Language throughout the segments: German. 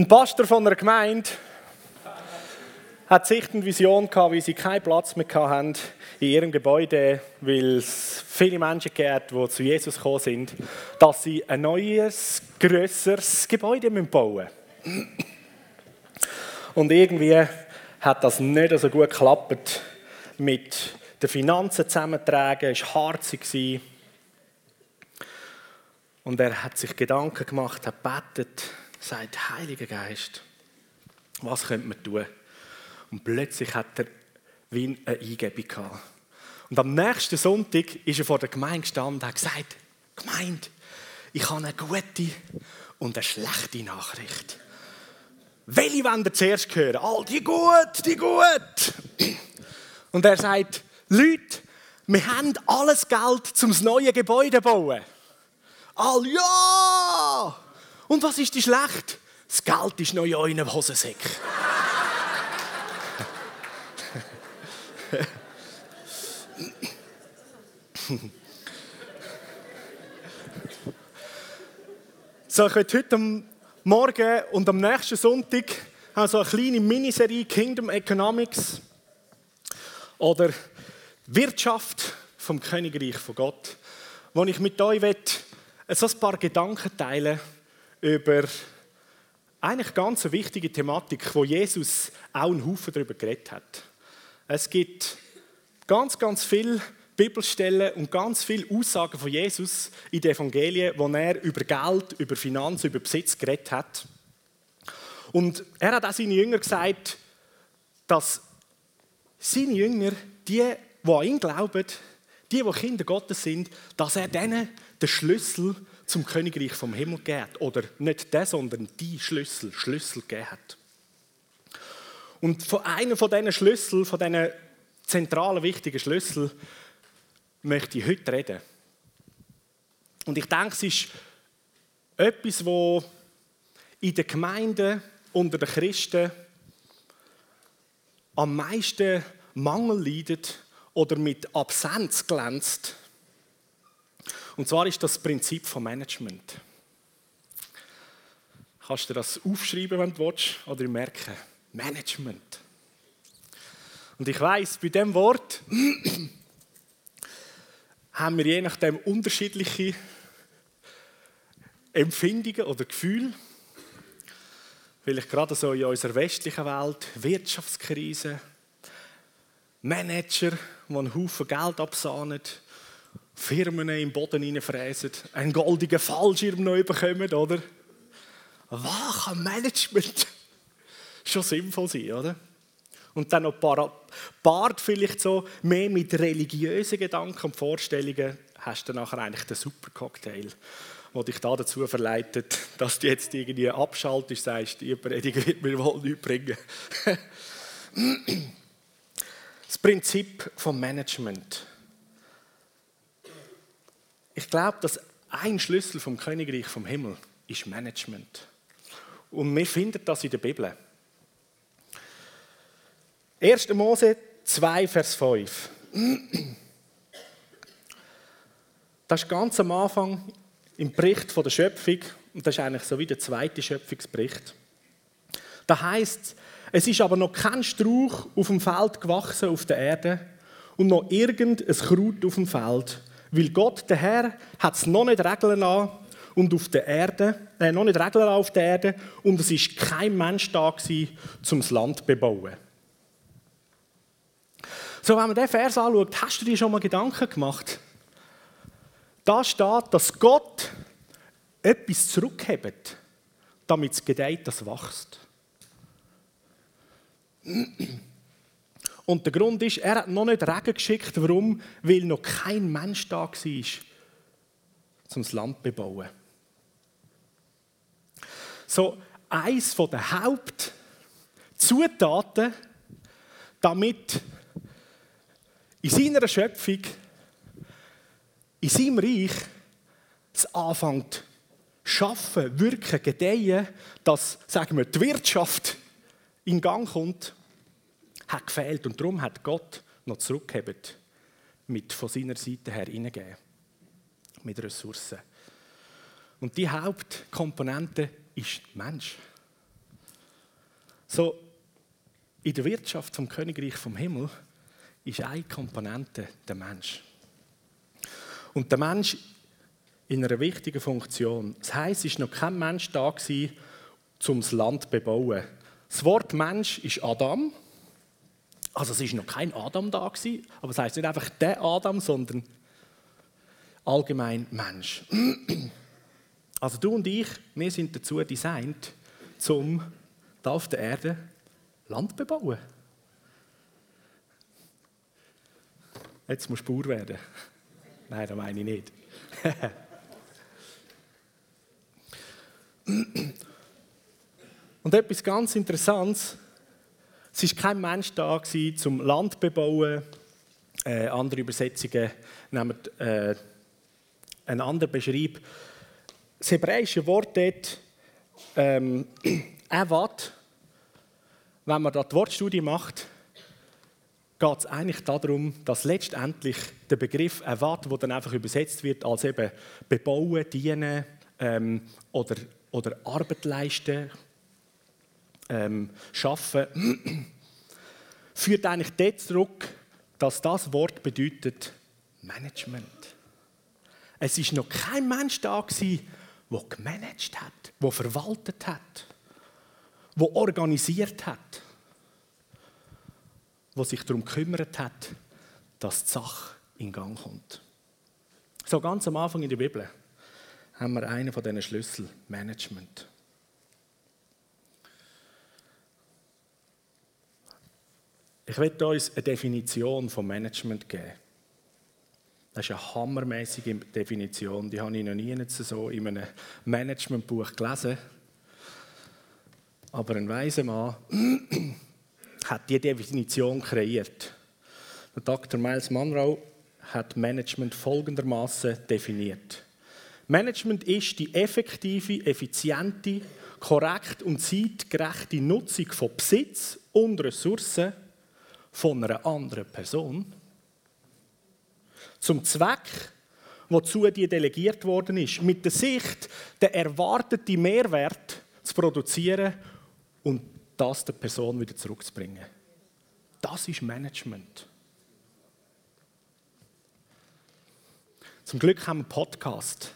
Ein Pastor von einer Gemeinde hat sich eine Vision gehabt, wie sie keinen Platz mehr hatten in ihrem Gebäude, weil es viele Menschen gab, die zu Jesus gekommen sind, dass sie ein neues, grösseres Gebäude bauen müssen. Und irgendwie hat das nicht so gut geklappt mit den Finanzen zusammentragen, es war harzig. Und er hat sich Gedanken gemacht, hat betet, sagt, Heiliger Geist, was könnte man tun? Und plötzlich hat er wie eine Eingebung gehabt. Und am nächsten Sonntag ist er vor der Gemeinde gestanden und hat gesagt, Gemeinde, ich habe eine gute und eine schlechte Nachricht. Welche wollen ihr zuerst hören? All die gut, die gut. Und er sagt, Leute, wir haben alles Geld, zum das neue Gebäude zu bauen. All ja! Und was ist die schlecht? Das Geld ist noch in euren Hosensäck. so, ich werde heute Morgen und am nächsten Sonntag haben eine kleine Miniserie Kingdom Economics oder Wirtschaft vom Königreich von Gott, wo ich mit euch ein paar Gedanken teilen über eigentlich ganz eine wichtige Thematik, wo Jesus auch einen Haufen darüber geredet hat. Es gibt ganz, ganz viele Bibelstellen und ganz viele Aussagen von Jesus in den Evangelien, wo er über Geld, über Finanzen, über Besitz geredet hat. Und er hat auch seinen Jüngern gesagt, dass seine Jünger, die, die an ihn glauben, die, die Kinder Gottes sind, dass er denen den Schlüssel zum Königreich vom Himmel gegeben hat. Oder nicht der, sondern die Schlüssel, Schlüssel gegeben hat. Und von einem von diesen Schlüsseln, von diesen zentralen, wichtigen Schlüsseln, möchte ich heute reden. Und ich denke, es ist etwas, wo in den Gemeinden unter den Christen am meisten Mangel leidet oder mit Absenz glänzt. Und zwar ist das, Prinzip von Management. Kannst du das aufschreiben, wenn du willst, oder merken? Management. Und ich weiß, bei dem Wort haben wir je nachdem unterschiedliche Empfindungen oder Gefühle. Vielleicht gerade so in unserer westlichen Welt, Wirtschaftskrise, Manager, die einen Haufen Geld absahnen, Firmen im Boden hineinfräsen, einen goldigen Fallschirm neu bekommen, oder? Was kann Management schon sinnvoll sein, oder? Und dann noch Bart vielleicht so mehr mit religiösen Gedanken und Vorstellungen, hast du nachher eigentlich den super Cocktail, der dich da dazu verleitet, dass du jetzt irgendwie abschaltest, sagst, die Predigt wird mir wohl nichts bringen. das Prinzip vom Management. Ich glaube, dass ein Schlüssel vom Königreich vom Himmel ist Management. Und wir finden das in der Bibel. 1. Mose 2, Vers 5. Das ist ganz am Anfang im Bericht von der Schöpfung, und das ist eigentlich so wie der zweite Schöpfungsbericht. Da heißt es ist aber noch kein Strauch auf dem Feld gewachsen auf der Erde und noch irgendein Kraut auf dem Feld, weil Gott, der Herr, hat es noch nicht regeln lassen und auf der Erde, äh, noch nicht regeln auf der Erde und es ist kein Mensch da gewesen, um das Land zu bebauen. So, wenn man diesen Vers anschaut, hast du dir schon mal Gedanken gemacht? Da steht, dass Gott etwas zurückhebt, damit es gedeiht, das wächst. Und der Grund ist, er hat noch nicht Regen geschickt. Warum? Weil noch kein Mensch da war, um das Land zu bebauen. So, eins der Hauptzutaten, damit in seiner Schöpfung, in seinem Reich, es anfängt schaffen, wirken, gedeihen, dass, sagen wir, die Wirtschaft in Gang kommt, hat gefehlt. Und darum hat Gott noch zurückgegeben, mit von seiner Seite her hineingeben. Mit Ressourcen. Und die Hauptkomponente ist der Mensch. So, in der Wirtschaft vom Königreich vom Himmel ist eine Komponente der Mensch. Und der Mensch in einer wichtigen Funktion. Das heisst, es war noch kein Mensch da, um das Land zu bebauen. Das Wort Mensch ist Adam. Also es war noch kein Adam da, gewesen, aber es heisst nicht einfach der Adam, sondern allgemein Mensch. Also du und ich, wir sind dazu designt, um da auf der Erde Land zu bauen. Jetzt muss Bauer werden. Nein, das meine ich nicht. Und etwas ganz Interessantes, es war kein Mensch da, zum Land zu bebauen. Äh, andere Übersetzungen nehmen äh, einen anderen Beschreib. Das hebräische Wort dort, ähm, Evad, wenn man da die Wortstudie macht, geht es eigentlich darum, dass letztendlich der Begriff Evad, der dann einfach übersetzt wird als eben bebauen, dienen ähm, oder, oder Arbeit leisten, ähm, schaffen, führt eigentlich dort zurück, dass das Wort bedeutet Management. Es ist noch kein Mensch da gewesen, der gemanagt hat, der verwaltet hat, der organisiert hat, der sich darum gekümmert hat, dass die Sache in Gang kommt. So ganz am Anfang in der Bibel haben wir einen von diesen Schlüssel, Management. Ich werde uns eine Definition von Management geben. Das ist eine hammermäßige Definition, die habe ich noch nie so in einem Managementbuch gelesen. Aber ein weiser Mann hat diese Definition kreiert. Dr. Miles Monroe hat Management folgendermaßen definiert. Management ist die effektive, effiziente, korrekte und zeitgerechte Nutzung von Besitz und Ressourcen von einer anderen Person zum Zweck, wozu die delegiert worden ist, mit der Sicht, den erwarteten Mehrwert zu produzieren und das der Person wieder zurückzubringen. Das ist Management. Zum Glück haben wir einen Podcast.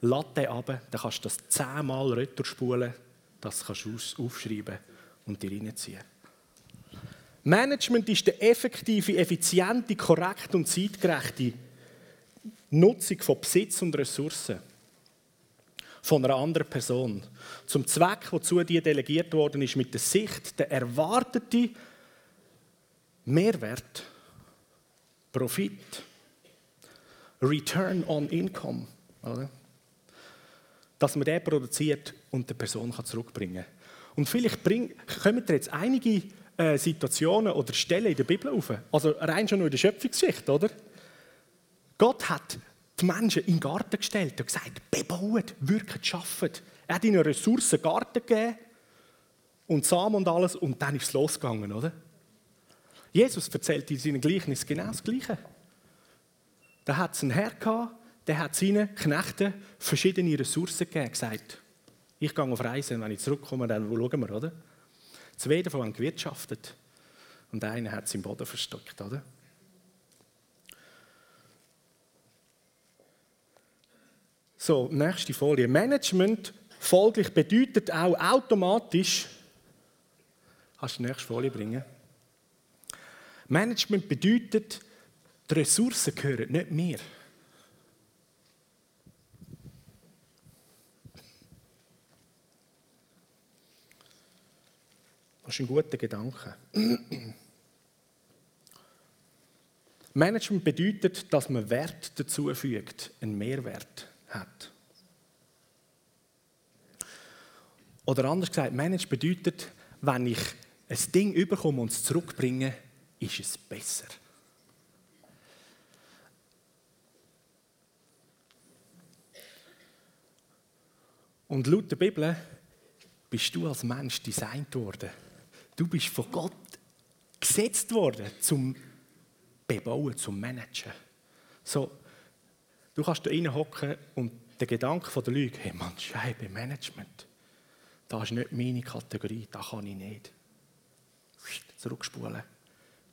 Latte ab, dann kannst du das zehnmal retour das kannst du aufschreiben und dir reinziehen. Management ist die effektive, effiziente, korrekte und zeitgerechte Nutzung von Besitz und Ressourcen von einer anderen Person. Zum Zweck, wozu die delegiert worden ist, mit der Sicht, der erwartete Mehrwert, Profit, Return on Income, oder? dass man den produziert und der Person zurückbringen kann. Und vielleicht bring, kommen dir jetzt einige äh, Situationen oder Stellen in der Bibel auf. Also rein schon nur in der Schöpfungsgeschichte, oder? Gott hat die Menschen in den Garten gestellt und gesagt, bebaut, wirkt, schafft. Er hat ihnen Ressourcen Garten gegeben und Samen und alles und dann ist es losgegangen, oder? Jesus erzählt in seinem Gleichnis genau das Gleiche. Da hat es einen Herr gehabt, der hat seinen Knechten verschiedene Ressourcen gegeben, gesagt, ich gehe auf Reisen, wenn ich zurückkomme, dann schauen wir, oder? Zwei davon haben gewirtschaftet und einer hat es im Boden verstockt, oder? So, nächste Folie. Management folglich bedeutet auch automatisch, kannst du die nächste Folie bringen? Management bedeutet, die Ressourcen gehören nicht mir. Ist ein guter Gedanke. Management bedeutet, dass man Wert dazu fügt, einen Mehrwert hat. Oder anders gesagt, Management bedeutet, wenn ich ein Ding überkomme und es zurückbringe, ist es besser. Und laut der Bibel bist du als Mensch designt worden Du bist von Gott gesetzt worden zum Bebauen, zum Managen. So, du kannst da reinhocken und der Gedanke von der Lüge, hey Mann, Scheibe, Management. das ist nicht meine Kategorie, das kann ich nicht. Zurückspulen.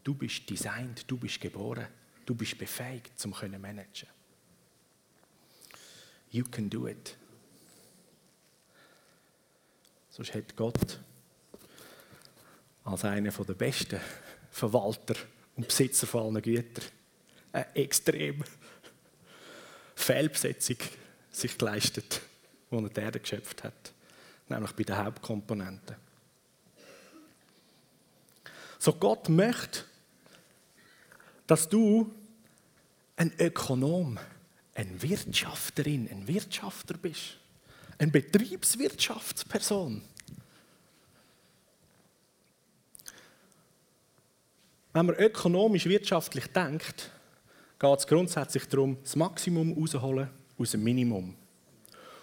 Du bist designt, du bist geboren, du bist befähigt, zum können managen. You can do it. Sonst hat Gott als einer der besten Verwalter und Besitzer von allen Gütern eine extrem Fehlbesetzung sich geleistet, die er die Erde geschöpft hat, nämlich bei den Hauptkomponenten. So Gott möchte, dass du ein Ökonom, eine Wirtschafterin, ein Wirtschafter bist, eine Betriebswirtschaftsperson. Wenn man ökonomisch wirtschaftlich denkt, geht es grundsätzlich darum, das Maximum rauszuholen aus dem Minimum.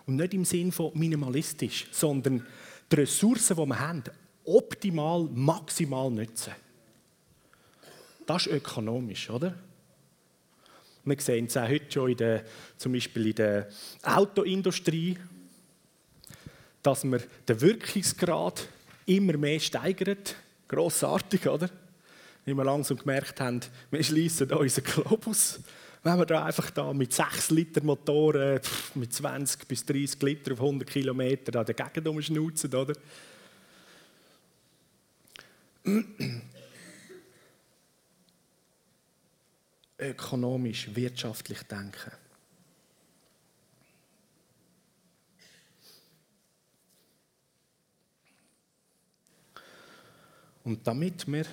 Und nicht im Sinn von minimalistisch, sondern die Ressourcen, die wir haben, optimal, maximal nutzen. Das ist ökonomisch, oder? Wir sehen es auch heute schon in der, zum Beispiel in der Autoindustrie, dass man den Wirkungsgrad immer mehr steigert. Grossartig, oder? Wie wir langsam gemerkt haben, wir schließen unseren Globus. Wenn wir da einfach da mit 6 Liter Motoren mit 20 bis 30 Liter auf 100 Kilometer da dagegen umschnauzen, oder? Ökonomisch, wirtschaftlich denken. Und damit wir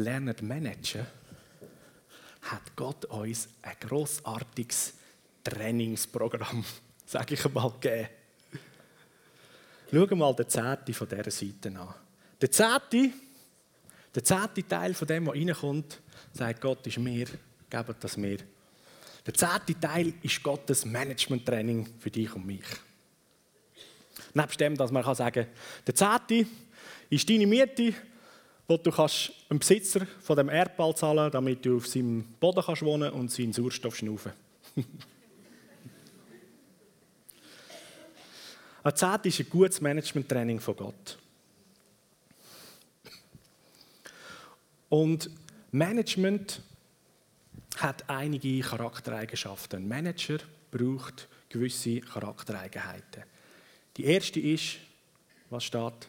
lernen managen, hat Gott uns ein großartiges Trainingsprogramm, sage ich einmal, gegeben. Schauen wir mal den zehnten von dieser Seite an. Der zehnte, der zehnte Teil von dem, was reinkommt, sagt Gott ist mir, gebt das mir. Der zehnte Teil ist Gottes Management-Training für dich und mich. Nebst dem, dass man sagen kann, der zehnte ist deine Miete, wo du kannst einem Besitzer von dem Erdball zahlen, damit du auf seinem Boden kannst wohnen und seinen Sauerstoff schnaufen. Ein Zehnt ist ein gutes Management-Training von Gott. Und Management hat einige Charaktereigenschaften. Ein Manager braucht gewisse Charaktereigenheiten. Die erste ist, was steht?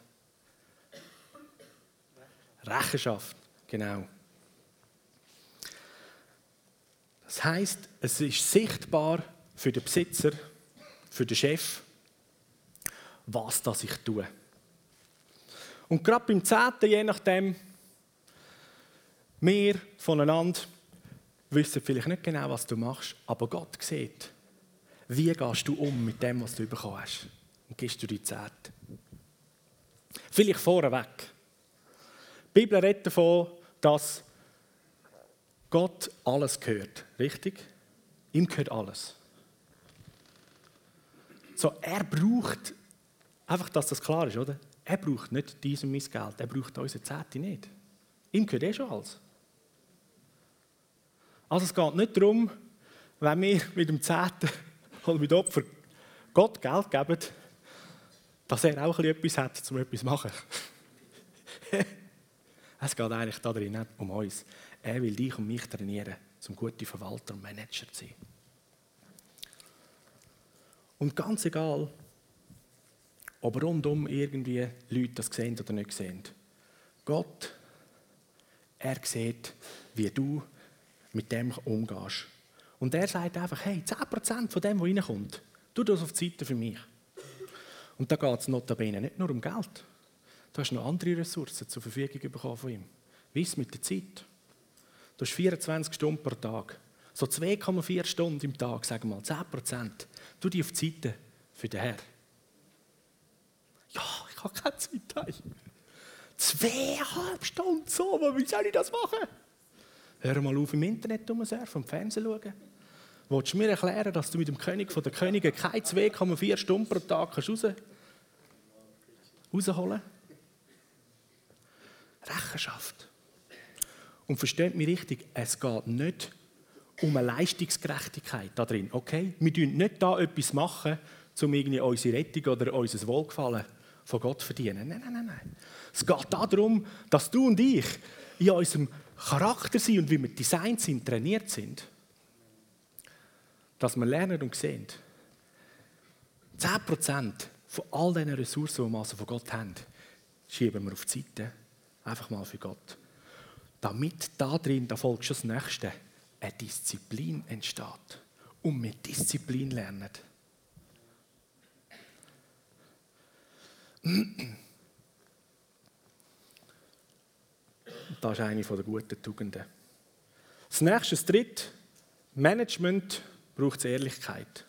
Rechenschaft, genau. Das heißt, es ist sichtbar für den Besitzer, für den Chef, was das ich tue. Und gerade beim Zehnten, je nachdem, wir voneinander wissen vielleicht nicht genau, was du machst, aber Gott sieht, wie gehst du um mit dem, was du bekommen hast. Und gibst du die Zehnte. Vielleicht vorweg. Die Bibel redet davon, dass Gott alles gehört. Richtig? Ihm gehört alles. So, er braucht, einfach, dass das klar ist, oder? Er braucht nicht dies und mein Geld, er braucht unsere Zehnte nicht. Ihm gehört eh schon alles. Also es geht nicht darum, wenn wir mit dem Zehnten oder mit Opfer Gott Geld geben, dass er auch etwas hat, um etwas zu machen. es geht eigentlich darin nicht um uns. Er will dich und mich trainieren, zum guten Verwalter und Manager zu sein. Und ganz egal, ob rundum irgendwie Leute das sehen oder nicht sehen, Gott, er sieht, wie du mit dem umgehst. Und er sagt einfach, hey, 10% von dem, was reinkommt, tu das auf die Seite für mich. Und da geht es notabene nicht nur um Geld. Du hast noch andere Ressourcen zur Verfügung bekommen von ihm. Wie ist mit der Zeit? Du hast 24 Stunden pro Tag. So 2,4 Stunden im Tag, sagen wir mal, 10 Prozent. Tu die auf die Seite für den Herr. Ja, ich habe keine Zeit. Zweieinhalb Stunden so, wie soll ich das machen? Hör mal auf, im Internet rumsurfen und Fernsehen schauen. Willst du mir erklären, dass du mit dem König von der Könige keine 2,4 Stunden pro Tag raus, rausholen Rechenschaft. Und versteht mich richtig, es geht nicht um eine Leistungsgerechtigkeit da drin. Okay? Wir tun nicht da etwas machen, um irgendwie unsere Rettung oder unser Wohlgefallen von Gott zu verdienen. Nein, nein, nein, nein. Es geht darum, dass du und ich in unserem Charakter sind und wie wir designt sind, trainiert sind. Dass wir lernen und sehen. 10% von all diesen Ressourcen, die wir also von Gott haben, schieben wir auf die Seite. Einfach mal für Gott. Damit da drin, da folgt schon das Nächste, eine Disziplin entsteht. Und wir Disziplin lernen. Das ist eine der guten Tugenden. Das nächste, das dritte, Management braucht Ehrlichkeit.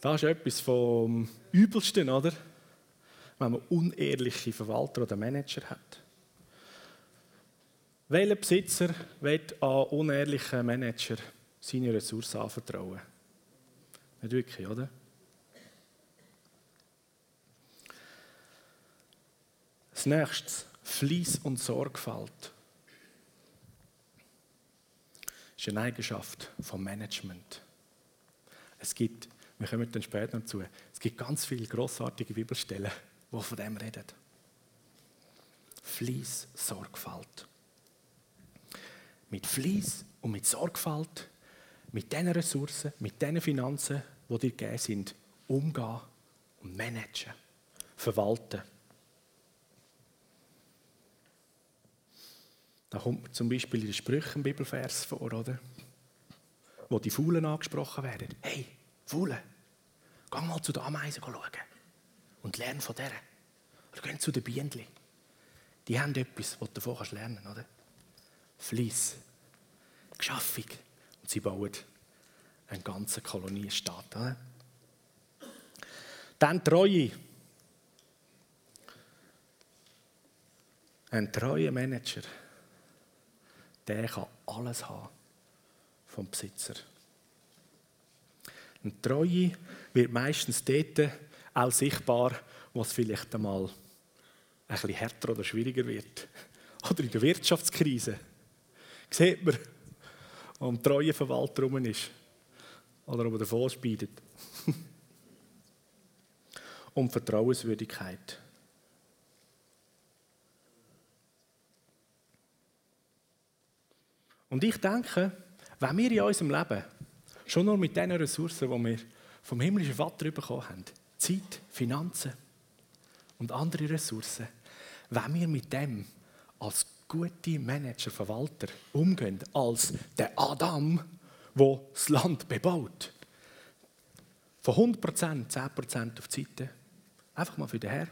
Das ist etwas vom Übelsten, oder? Wenn man unehrliche Verwalter oder Manager hat. Welcher Besitzer wird an unehrlichen Manager seine Ressourcen anvertrauen? Nicht wirklich, oder? Das nächste, Fleiß und Sorgfalt. Das ist eine Eigenschaft vom Management. Es gibt, wir kommen dann später noch dazu, es gibt ganz viele grossartige Bibelstellen, die von dem reden. Fleiß, Sorgfalt. Mit Fleiß und mit Sorgfalt, mit diesen Ressourcen, mit diesen Finanzen, die dir gegeben sind, umgehen und managen, verwalten. Da kommt zum Beispiel in den Sprüchen Bibelvers vor, oder? Wo die Faulen angesprochen werden. Hey, Faulen, geh mal zu den Ameisen schauen und lern von denen. Oder geh zu den Bienen. Die haben etwas, was du davon lernen kannst, oder? Fleiss, Geschaffung. Und sie bauen einen ganzen Kolonienstaat. Oder? Dann Treue. Ein treuer Manager der kann alles haben vom Besitzer. Eine Treue wird meistens dort auch sichtbar, wo es vielleicht einmal ein bisschen härter oder schwieriger wird. Oder in der Wirtschaftskrise. Sieht man, wo ein treuer Verwalter rum ist. Oder ob er davon speidet. Und Vertrauenswürdigkeit. Und ich denke, wenn wir in unserem Leben schon nur mit den Ressourcen, die wir vom himmlischen Vater bekommen haben, Zeit, Finanzen und andere Ressourcen, wenn wir mit dem als gute Manager, Verwalter umgehen, als der Adam, der das Land bebaut, von 100%, 10% auf die Seite, einfach mal für den Herr,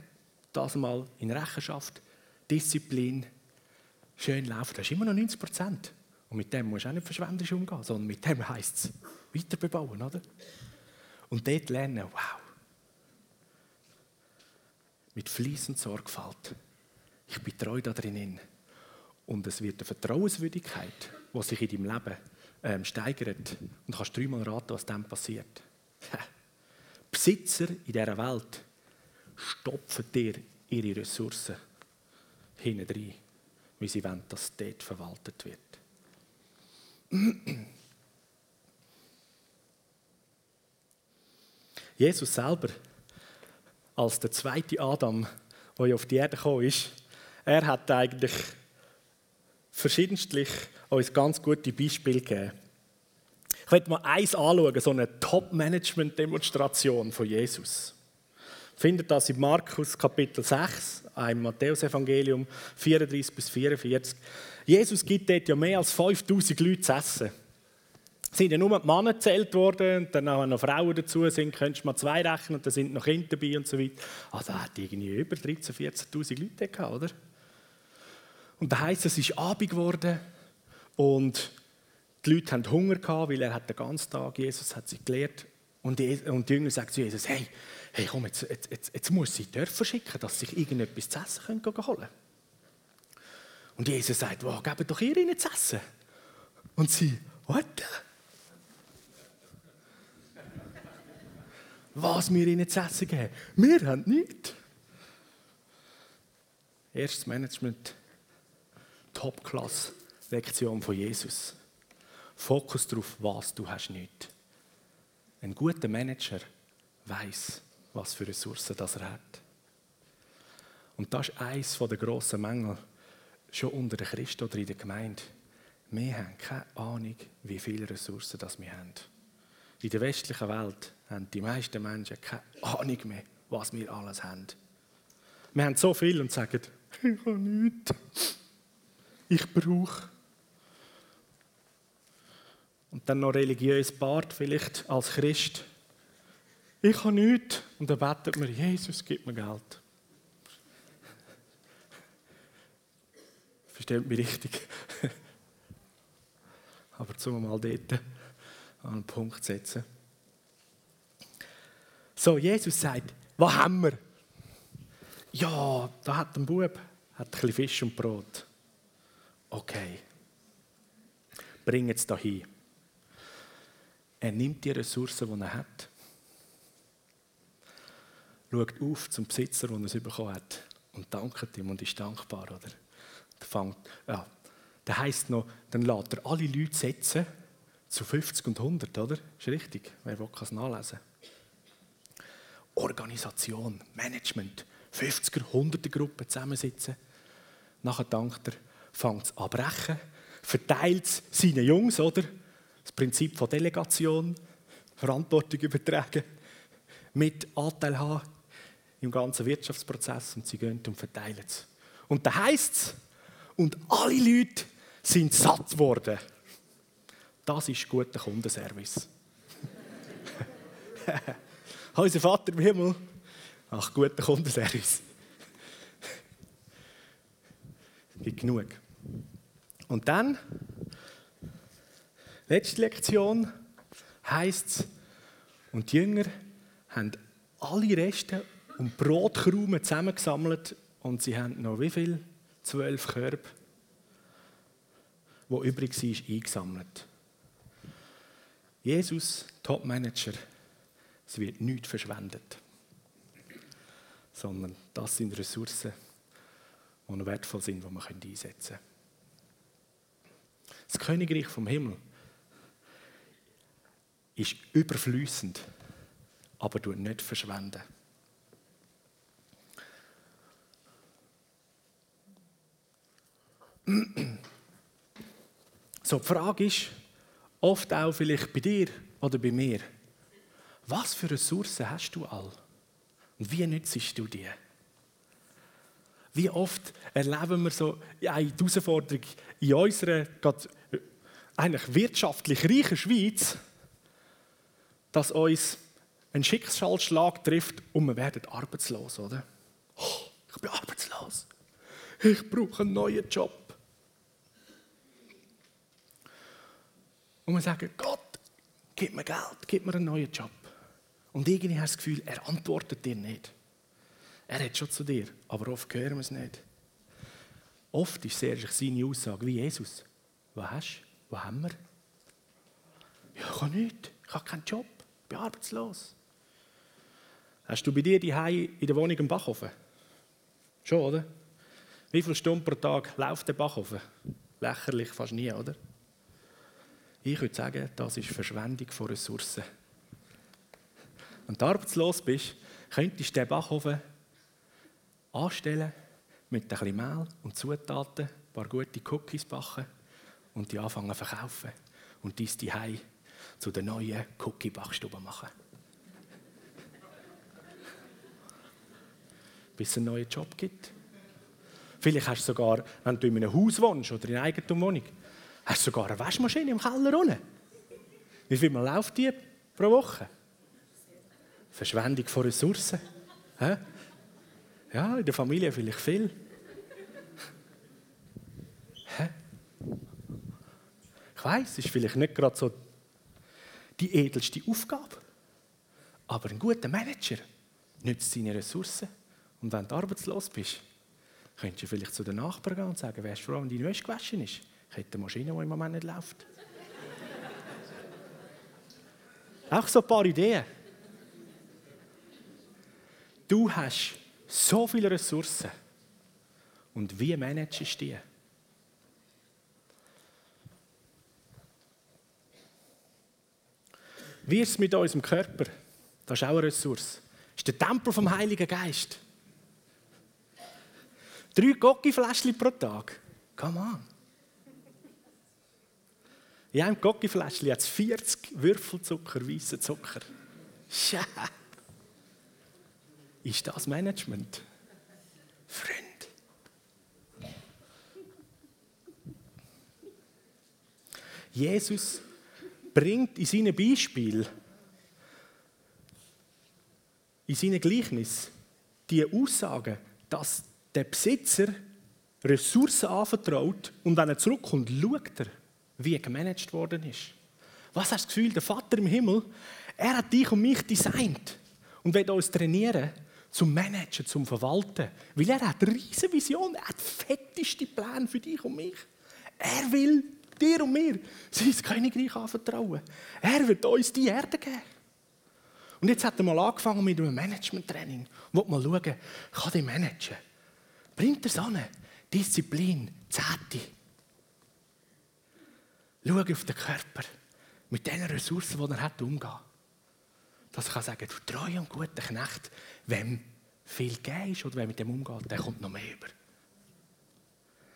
das mal in Rechenschaft, Disziplin, schön laufen, das ist immer noch 90%. Und mit dem musst du auch nicht verschwenderisch umgehen, sondern mit dem heisst es weiter bebauen, oder? Und dort lernen, wow. Mit Fleiss und Sorgfalt. Ich bin treu da drinnen. Und es wird eine Vertrauenswürdigkeit, die sich in deinem Leben ähm, steigert. Und du kannst dreimal raten, was dann passiert. Besitzer in dieser Welt stopfen dir ihre Ressourcen hinten rein, wie sie wollen, dass dort verwaltet wird. Jesus selber, als der zweite Adam, der auf die Erde gekommen ist, er hat eigentlich verschiedenstlich uns ganz gute Beispiele gegeben. Ich möchte mal eins anschauen, so eine Top-Management-Demonstration von Jesus. Findet das in Markus Kapitel 6, im Matthäusevangelium 34 bis 44. Jesus gibt dort ja mehr als 5000 Leute zu essen. Sind ja nur die Männer gezählt worden und dann auch noch Frauen dazu sind, könntest du mal zwei rechnen und da sind noch Kinder dabei und so weiter. Also er hat irgendwie über 13.000, 14.000 Leute gehabt, oder? Und da heisst es, es ist Abend geworden und die Leute haben Hunger gehabt, weil er hat den ganzen Tag, Jesus hat sie gelehrt. Und die, Jünger sagen zu Jesus, hey, hey komm, jetzt, jetzt, jetzt, jetzt muss sie Dörfer schicken, dass sie sich irgendetwas zu essen können holen können. Und Jesus sagt, wow, gebt doch ihr ihnen zu essen. Und sie, was? Was wir ihnen zu essen geben? Wir haben nichts. Erstes Management, Top-Class-Lektion von Jesus. Fokus darauf, was du hast nicht. Ein guter Manager weiß, was für Ressourcen das er hat. Und das ist eines der grossen Mängel, schon unter den Christen oder in der Gemeinde. Wir haben keine Ahnung, wie viele Ressourcen das wir haben. In der westlichen Welt haben die meisten Menschen keine Ahnung mehr, was wir alles haben. Wir haben so viel und sagen, ich habe nichts. Ich brauche. Und dann noch religiös Bart, vielleicht als Christ. Ich habe nichts. Und dann betet man, Jesus, gib mir Geld. Versteht mich richtig. Aber zum mal dort an einen Punkt setzen. So, Jesus sagt, was haben wir? Ja, da hat ein Bub hat ein bisschen Fisch und Brot. Okay, bring es hin. Er nimmt die Ressourcen, die er hat, schaut auf zum Besitzer, der es bekommen hat, und dankt ihm und ist dankbar. Oder? Der, fängt, ja, der heisst noch, dann lässt er alle Leute setzen, zu 50 und 100, oder? Ist richtig, wer will, kann es nachlesen. Organisation, Management, 50er, 100er Gruppen zusammensitzen. Nachher dankt er, fängt es an brechen, verteilt es seinen Jungs, oder? Das Prinzip von Delegation, Verantwortung übertragen, mit Anteil haben im ganzen Wirtschaftsprozess und sie gehen und verteilen es. Und da heißt es, und alle Leute sind satt worden. Das ist guter Kundenservice. Unser Vater im Himmel, ach, guter Kundenservice. Gibt genug. Und dann, letzte Lektion, heißt es, und die Jünger haben alle Reste und Brotkrumen zusammengesammelt und sie haben noch wie viel? Zwölf Körbe, wo übrig war, eingesammelt. Jesus, Topmanager, es wird nichts verschwendet, sondern das sind Ressourcen, die noch wertvoll sind, die man einsetzen können. Das Königreich vom Himmel ist überflüssend, aber du nicht verschwenden. So, die Frage ist, oft auch vielleicht bei dir oder bei mir, was für Ressourcen hast du all? Und wie nützt du die? Wie oft erleben wir so die Herausforderung in unserer gerade, eigentlich wirtschaftlich reichen Schweiz, dass uns ein Schicksalsschlag trifft und wir werden arbeitslos, oder? Oh, ich bin arbeitslos. Ich brauche einen neuen Job. Und wir sagen, Gott, gib mir Geld, gib mir einen neuen Job. Und irgendwie hast du das Gefühl, er antwortet dir nicht. Er hat schon zu dir, aber oft hören wir es nicht. Oft ist sehr seine Aussage wie Jesus. Was hast du? Was haben wir? Ja, ich habe nichts. Ich habe keinen Job. Ich bin arbeitslos. Hast du bei dir die in der Wohnung im Backofen? Schon, oder? Wie viele Stunden pro Tag läuft der Backofen? Lächerlich fast nie, oder? Ich würde sagen, das ist Verschwendung von Ressourcen. Wenn du arbeitslos bist, könntest du den Backofen anstellen mit ein bisschen Mehl und Zutaten, ein paar gute Cookies backen und die anfangen zu verkaufen und dies die zu der neuen Cookie-Backstube machen. Bis es einen neuen Job gibt. Vielleicht hast du sogar, wenn du in einem Haus wohnst oder in einer Eigentumwohnung, hast sogar eine Waschmaschine im Keller unten. Wie viel läuft die pro Woche? Verschwendung von Ressourcen. Ja, in der Familie vielleicht viel. Ich weiß, es ist vielleicht nicht gerade so die edelste Aufgabe. Aber ein guter Manager nützt seine Ressourcen. Und wenn du arbeitslos bist, könntest du vielleicht zu den Nachbarn gehen und sagen, wärst du froh, wenn deine Wäsche gewaschen ist? Ich hätte eine Maschine, die im Moment nicht läuft. Auch so ein paar Ideen. Du hast so viele Ressourcen. Und wie managst du die? Wie ist es mit unserem Körper? Das ist auch eine Ressource. Das ist der Tempel vom Heiligen Geist. Drei Gocki-Fläschchen pro Tag. Come on. In einem Gocki-Fläschchen hat es 40 Würfelzucker, weißen Zucker. Schä. Ist das Management? Freund. Jesus bringt in seinem Beispiel, in seinem Gleichnis, die Aussage, dass der Besitzer Ressourcen anvertraut und wenn er zurückkommt, schaut er, wie gemanagt worden ist. Was hast du das Gefühl, der Vater im Himmel, er hat dich und mich designt und will uns trainieren, zum Managen, zum Verwalten. Weil er hat eine riesige Vision, er hat fetteste Pläne für dich und mich. Er will dir und mir sein Königreich anvertrauen. Er wird uns die Erde geben. Und jetzt hat er mal angefangen mit einem Management-Training. Und mal schauen, kann ich managen? Bringt er es an? Disziplin, Zähte. Schau auf den Körper. Mit den Ressourcen, die er hat, umgehen. Dass er sagen du treu und guter Knecht, wem viel gegeben ist oder wer mit dem umgeht, der kommt noch mehr über.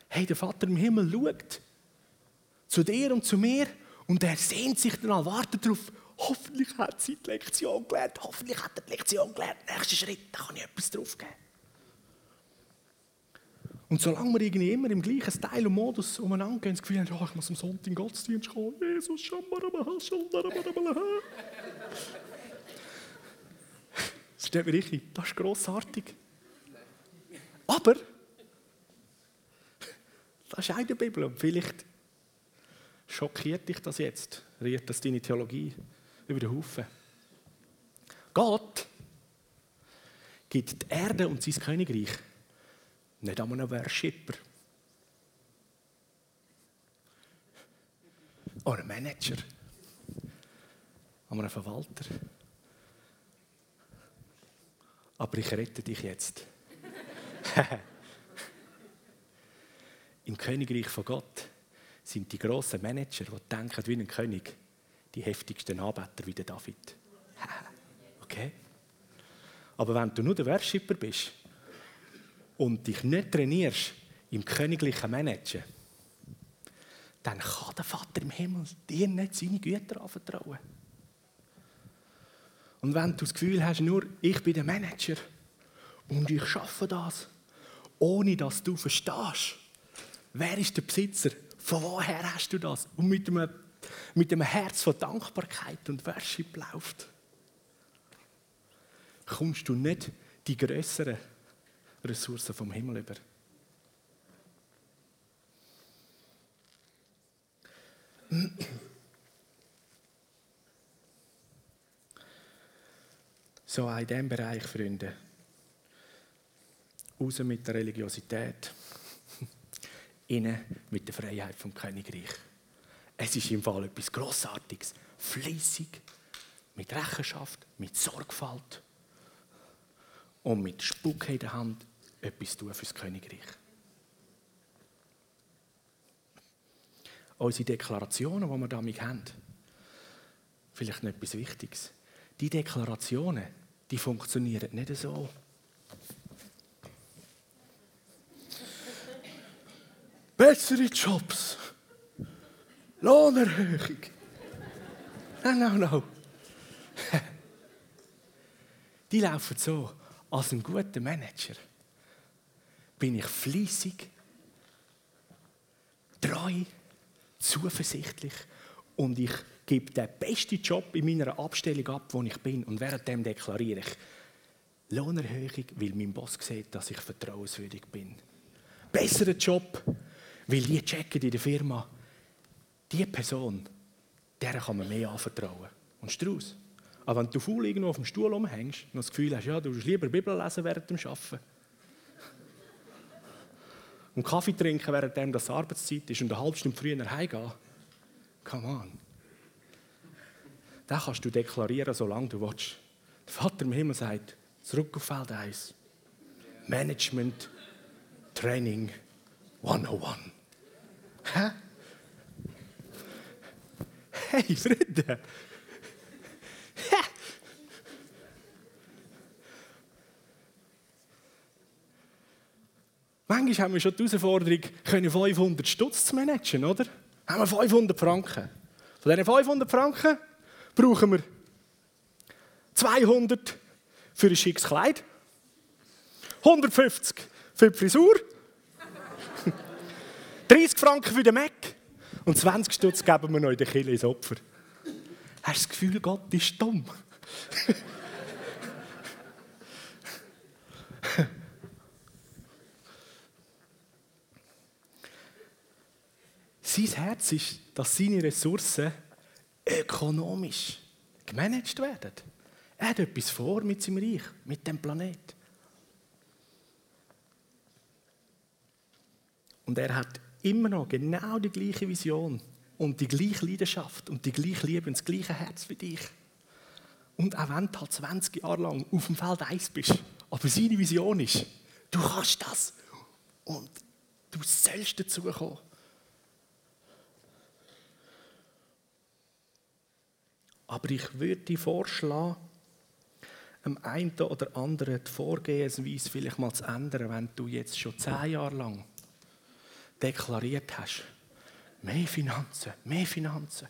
Hey, der Vater im Himmel schaut zu dir und zu mir und er sehnt sich danach, wartet darauf, hoffentlich hat sie die Lektion gelernt, hoffentlich hat er die Lektion gelernt, nächster Schritt, da kann ich etwas drauf geben. Und solange wir irgendwie immer im gleichen Style und Modus umeinander gehen, das Gefühl haben, oh, ich muss am Sonntag in den Gottesdienst kommen, Jesus. Das steht mir richtig, das ist grossartig. Aber, das ist auch in der Bibel und vielleicht Schockiert dich das jetzt? Rührt das deine Theologie über den Haufen? Gott gibt die Erde und sein Königreich nicht an einen Worshipper. Oder einen Manager. An einen Verwalter. Aber ich rette dich jetzt. Im Königreich von Gott sind die grossen Manager, die denken wie ein König, die heftigsten Anbeter wie der David. okay? Aber wenn du nur der Worshipper bist und dich nicht trainierst im königlichen Managen, dann kann der Vater im Himmel dir nicht seine Güter anvertrauen. Und wenn du das Gefühl hast, nur ich bin der Manager und ich schaffe das, ohne dass du verstehst, wer ist der Besitzer von woher hast du das? Und mit einem, mit einem Herz von Dankbarkeit und Worship läuft, kommst du nicht die größeren Ressourcen vom Himmel über. So auch in diesem Bereich, Freunde. Raus mit der Religiosität innen mit der Freiheit vom Königreich. Es ist im Fall etwas Grossartiges, fließig, mit Rechenschaft, mit Sorgfalt und mit Spuck in der Hand etwas tun fürs Königreich. Unsere Deklarationen, die wir damit haben, vielleicht noch etwas Wichtiges. Die Deklarationen, die funktionieren nicht so. bessere Jobs, Lohnerhöhung. Nein, nein, nein. Die laufen so. Als ein guter Manager bin ich fließig, treu, zuversichtlich und ich gebe den besten Job in meiner Abstellung ab, wo ich bin. Und währenddem deklariere ich Lohnerhöhung, weil mein Boss sieht, dass ich vertrauenswürdig bin. Besseren Job, weil die checken in der Firma, diese Person, der kann man mehr anvertrauen. Und Strauß. Aber wenn du faul irgendwo auf dem Stuhl umhängst und das Gefühl hast, ja, du willst lieber Bibel lesen während dem Arbeiten. Und Kaffee trinken, während das Arbeitszeit ist und eine halbe Stunde früher heimgehen. Come on. Das kannst du deklarieren, solange du willst. Der Vater im Himmel sagt, zurück auf Feld 1. Management, Training, 101. Hä? Hey, Freunde! Manchmal haben wir schon die Herausforderung, können 500 Stutz zu managen, oder? Haben wir 500 Franken. Von diesen 500 Franken brauchen wir 200 für ein schickes Kleid, 150 für die Frisur, 30 Franken für den Mac und 20 Stutz geben wir noch in der Kille ins Opfer. Hast du das Gefühl, Gott ist dumm? Sein Herz ist, dass seine Ressourcen ökonomisch gemanagt werden. Er hat etwas vor mit seinem Reich, mit dem Planet. Und er hat immer noch genau die gleiche Vision und die gleiche Leidenschaft und die gleiche Liebe und das gleiche Herz wie dich. Und auch wenn du halt 20 Jahre lang auf dem Feld 1 bist, aber seine Vision ist, du kannst das und du sollst dazukommen. Aber ich würde vorschlagen, am einen oder anderen die Vorgehensweise vielleicht mal zu ändern, wenn du jetzt schon zehn Jahre lang deklariert hast, mehr Finanzen, mehr Finanzen.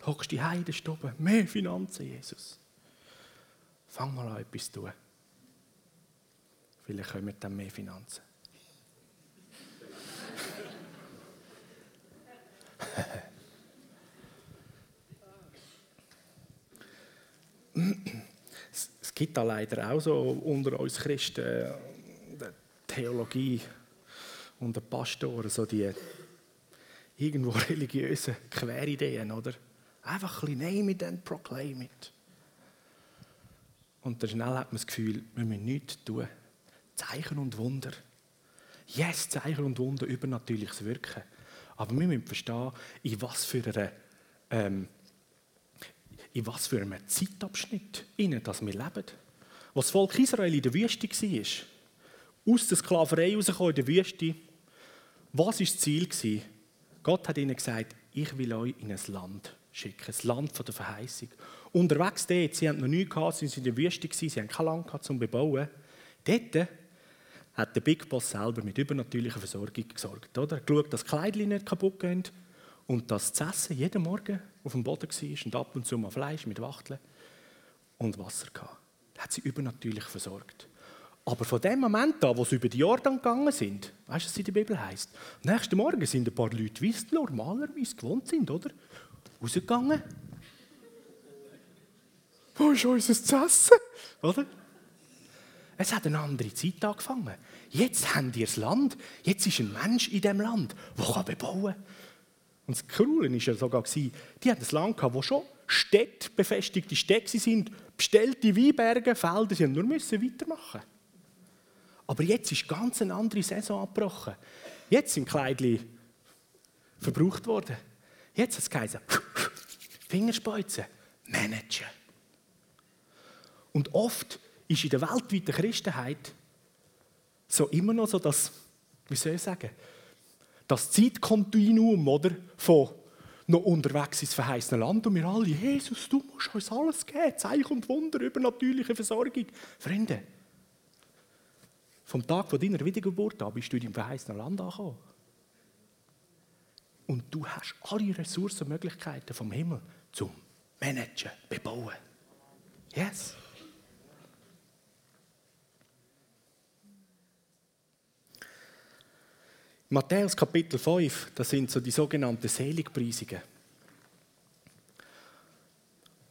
Du hockst die Heide oben, mehr Finanzen, Jesus. Fang mal an, etwas zu tun. Vielleicht kommen dann mehr Finanzen. es gibt da leider auch so unter uns Christen äh, Theologie und Pastoren, so die irgendwo religiösen Querideen, oder? Einfach ein bisschen name it and proclaim it. Und dann schnell hat man das Gefühl, wir müssen nichts tun. Zeichen und Wunder. Yes, Zeichen und Wunder, übernatürliches Wirken. Aber wir müssen verstehen, in was für einer ähm, in was für einem Zeitabschnitt in das wir leben. Was das Volk Israel in der Wüste war, aus der Sklaverei herausgekommen in der Wüste, was war das Ziel? Gott hat ihnen gesagt, ich will euch in ein Land schicken, ein Land der Verheißung. Unterwegs dort, sie haben noch nichts gehabt, sie waren in der Wüste, sie haben kein Land zum Bebauen. Dort hat der Big Boss selber mit übernatürlicher Versorgung gesorgt. Oder? Er hat geschaut, dass die Kleidchen nicht kaputt gehen und das Essen jeden Morgen auf dem Boden war und ab und zu mal Fleisch mit Wachteln und Wasser hatte. Er hat sie übernatürlich versorgt. Aber von dem Moment an, wo sie über die Jordan gegangen sind, weißt du, was in der Bibel heißt? Nächsten Morgen sind ein paar Leute, wie es normalerweise gewohnt sind, oder? Rausgegangen. Wo ist unser zu essen? Oder? Es hat eine andere Zeit angefangen. Jetzt haben die das Land, jetzt ist ein Mensch in dem Land, der bebauen kann. Und das Coole war ja sogar, die hatten ein Land, wo schon Städte, befestigte Städte sind, bestellte Weinberge, Felder, sie nur müssen weitermachen. Aber jetzt ist ganz eine andere Saison abgebrochen. Jetzt sind Kleidli verbraucht worden. Jetzt hat es geheißen, Fingerspeuzen, managen. Und oft ist in der weltweiten Christenheit so immer noch so das, wie soll ich sagen, das Zeitkontinuum, oder? Von noch unterwegs ins verheißene Land und wir alle, Jesus, du musst uns alles geben, Zeichen und Wunder, übernatürliche Versorgung. Freunde, vom Tag von deiner Wiedergeburt an bist du in deinem verheißenen Land angekommen. Und du hast alle Ressourcen und Möglichkeiten vom Himmel zum Managen, bebauen. Yes. Matthäus Kapitel 5, das sind so die sogenannten Seligpreisungen.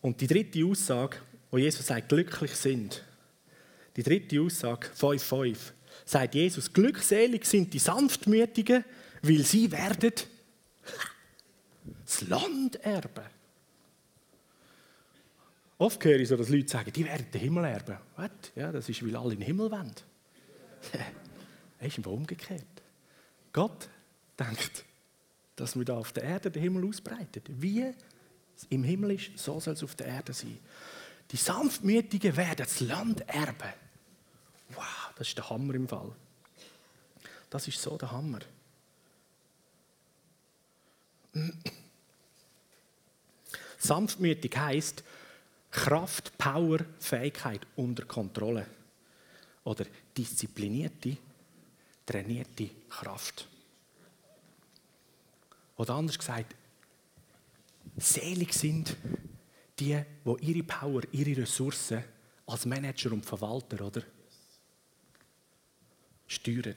Und die dritte Aussage, wo Jesus sagt, glücklich sind, die dritte Aussage, 5,5, sagt Jesus, glückselig sind die Sanftmütigen, weil sie werden das Land erben. Oft höre ich so, dass Leute sagen, die werden den Himmel erben. Was? Ja, das ist, weil alle in den Himmel wollen. Das ist einfach umgekehrt. Gott denkt, dass wir da auf der Erde den Himmel ausbreitet. Wie es im Himmel ist, so soll es auf der Erde sein. Die Sanftmütigen werden das Land erben. Wow, das ist der Hammer im Fall. Das ist so der Hammer. Sanftmütig heißt Kraft, Power, Fähigkeit unter Kontrolle. Oder disziplinierte trainierte Kraft. Oder anders gesagt, selig sind die, die ihre Power, ihre Ressourcen als Manager und Verwalter, oder? Steuern.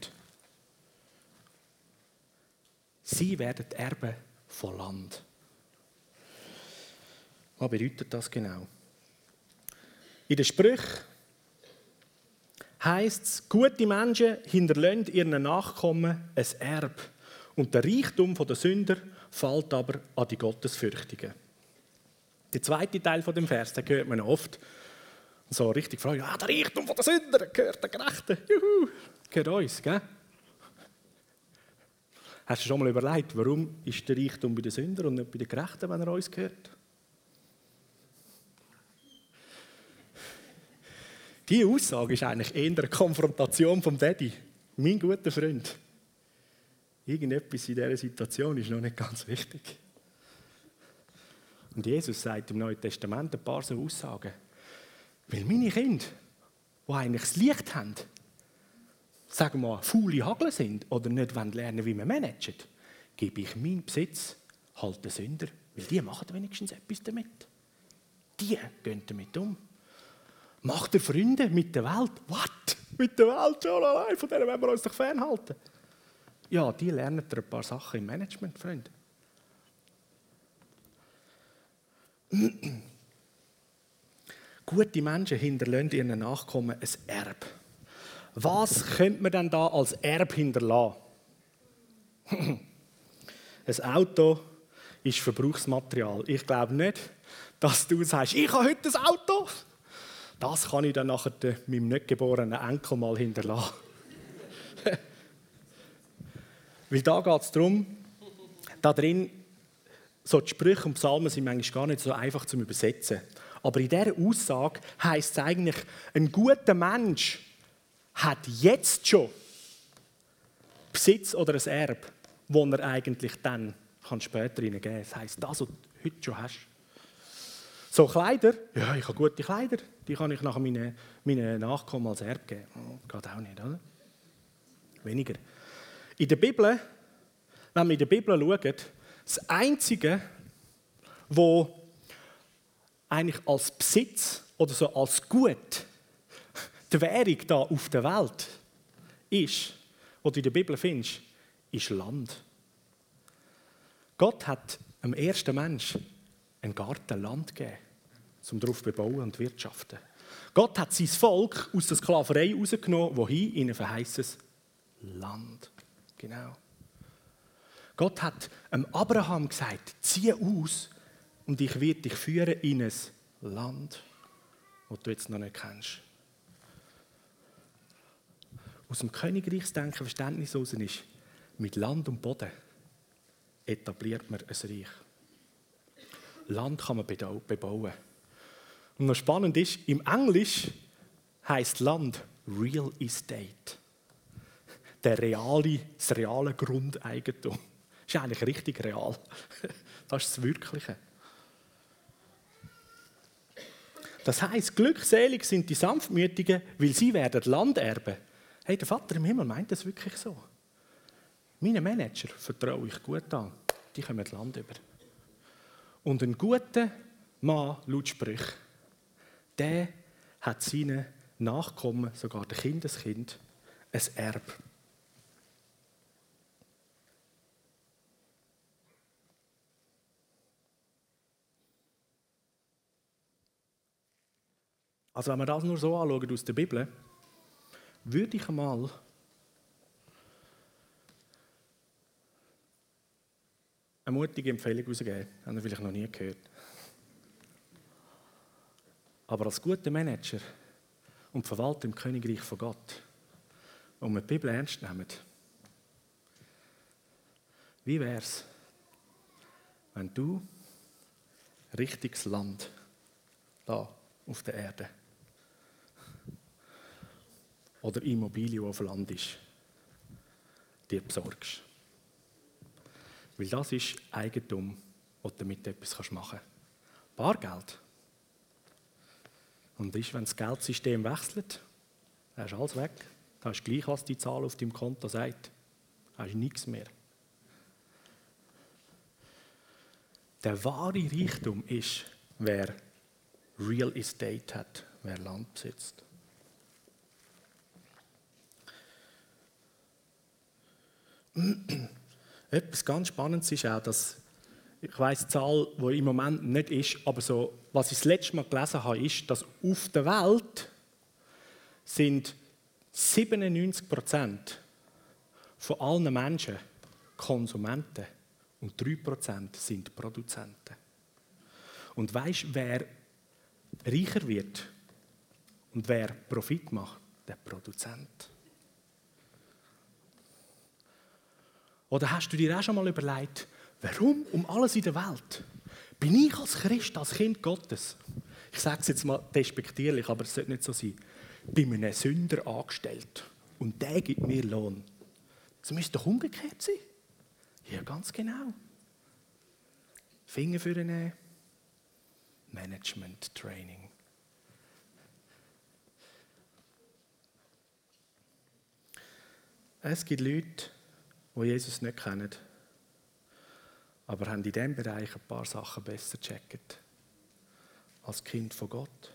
Sie werden Erben von Land. Was bedeutet das genau? In den Sprüchen heißt es, gute Menschen hinterlassen ihren Nachkommen ein Erb und der Reichtum der Sünder fällt aber an die Gottesfürchtigen. Der zweite Teil von dem Vers, den hört man oft so richtig fragen, ja, der Reichtum der Sünder gehört den Gerechten, juhu, gehört uns, gell? Hast du schon mal überlegt, warum ist der Reichtum bei den Sündern und nicht bei den Gerechten, wenn er uns gehört? Diese Aussage ist eigentlich eher eine Konfrontation vom Daddy, mein guter Freund. Irgendetwas in dieser Situation ist noch nicht ganz wichtig. Und Jesus sagt im Neuen Testament ein paar so Aussagen. Weil meine Kinder, die eigentlich das Licht haben, sagen wir mal, faule Hagel sind oder nicht lernen wie man managt, gebe ich meinen Besitz halt den Sünder, weil die machen wenigstens etwas damit. Die gehen damit um. Macht ihr Freunde mit der Welt? Was? Mit der Welt schon allein? Von der wollen wir uns doch fernhalten. Ja, die lernen ein paar Sachen im Management, Freunde. Gute Menschen hinterlassen ihren Nachkommen ein Erb. Was könnte man denn da als Erb hinterlassen? ein Auto ist Verbrauchsmaterial. Ich glaube nicht, dass du sagst, ich habe heute ein Auto. Das kann ich dann nachher meinem nicht geborenen Enkel mal hinterlassen. Weil da geht es darum, da drin, so die Sprüche und Psalmen sind manchmal gar nicht so einfach zu übersetzen. Aber in dieser Aussage heißt es eigentlich, ein guter Mensch hat jetzt schon Besitz oder ein Erb, wo er eigentlich dann kann später ihnen geben kann. Das heisst, das, was du heute schon hast. So Kleider, ja, ich habe gute Kleider, die kann ich nachher meinen, meinen Nachkommen als Erb geben. Geht auch nicht, oder? Weniger. In der Bibel, wenn wir in der Bibel schauen, das Einzige, wo eigentlich als Besitz oder so als Gut die Währung da auf der Welt ist, was du in der Bibel findest, ist Land. Gott hat dem ersten Mensch ein Garten Land gegeben, um darauf zu bauen und wirtschaften. Gott hat sein Volk aus der Sklaverei rausgenommen, wohin? In ein verheißes Land. Genau. Gott hat Abraham gesagt, zieh aus und ich werde dich führen in ein Land, das du jetzt noch nicht kennst. Aus dem Königreichsdenken Verständnis heraus ist, mit Land und Boden etabliert man ein Reich. Land kann man bebauen. Und was spannend ist, im Englisch heißt Land Real Estate. Der reale, das reale Grundeigentum. Das ist eigentlich richtig real. Das ist das Wirkliche. Das heißt, glückselig sind die Sanftmütigen, weil sie werden Land erben. Hey, der Vater im Himmel meint das wirklich so. Meinen Manager vertraue ich gut an. Die kommen das Land über. Und ein guter Mann, laut Sprüch, der hat seinen Nachkommen, sogar der Kindeskind, ein Erb. Also wenn wir das nur so anschauen aus der Bibel, würde ich einmal eine mutige Empfehlung herausgeben. Haben Sie vielleicht noch nie gehört. Aber als guter Manager und Verwalter im Königreich von Gott, und wir die Bibel ernst nehmen, wie wäre es, wenn du richtiges Land da auf der Erde oder Immobilie, die auf Land ist, dir besorgst. Weil das ist Eigentum, wo du damit etwas machen kannst. Bargeld. Und ist, wenn das Geldsystem wechselt, dann ist alles weg. Da ist gleich, was die Zahl auf deinem Konto sagt. Da hast nichts mehr. Der wahre Reichtum ist, wer Real Estate hat, wer Land besitzt. Etwas ganz Spannendes ist auch, dass ich weiß die Zahl, die im Moment nicht ist, aber so, was ich das letzte Mal gelesen habe, ist, dass auf der Welt sind 97 Prozent von allen Menschen Konsumenten und 3 Prozent sind Produzenten. Und weißt, wer reicher wird und wer Profit macht? Der Produzent. Oder hast du dir auch schon mal überlegt, warum um alles in der Welt bin ich als Christ, als Kind Gottes, ich sage es jetzt mal despektierlich, aber es sollte nicht so sein, bin einem Sünder angestellt und der gibt mir Lohn. Das müsste doch umgekehrt sein. Ja, ganz genau. Finger für eine Management Training. Es gibt Leute, die Jesus nicht kennen, aber haben in diesem Bereich ein paar Sachen besser gecheckt als Kind von Gott.